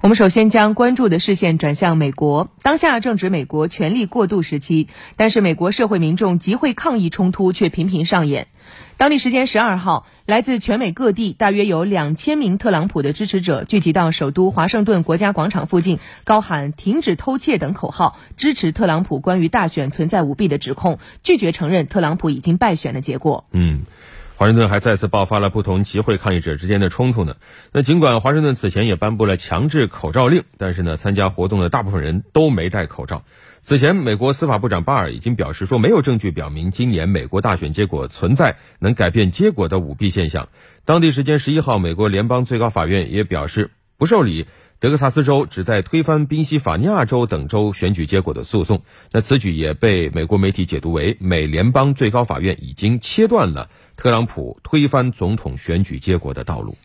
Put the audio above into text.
我们首先将关注的视线转向美国，当下正值美国权力过渡时期，但是美国社会民众集会抗议冲突却频频上演。当地时间十二号，来自全美各地大约有两千名特朗普的支持者聚集到首都华盛顿国家广场附近，高喊“停止偷窃”等口号，支持特朗普关于大选存在舞弊的指控，拒绝承认特朗普已经败选的结果。嗯。华盛顿还再次爆发了不同集会抗议者之间的冲突呢。那尽管华盛顿此前也颁布了强制口罩令，但是呢，参加活动的大部分人都没戴口罩。此前，美国司法部长巴尔已经表示说，没有证据表明今年美国大选结果存在能改变结果的舞弊现象。当地时间十一号，美国联邦最高法院也表示不受理德克萨斯州旨在推翻宾夕法尼亚州等州选举结果的诉讼。那此举也被美国媒体解读为美联邦最高法院已经切断了。特朗普推翻总统选举结果的道路。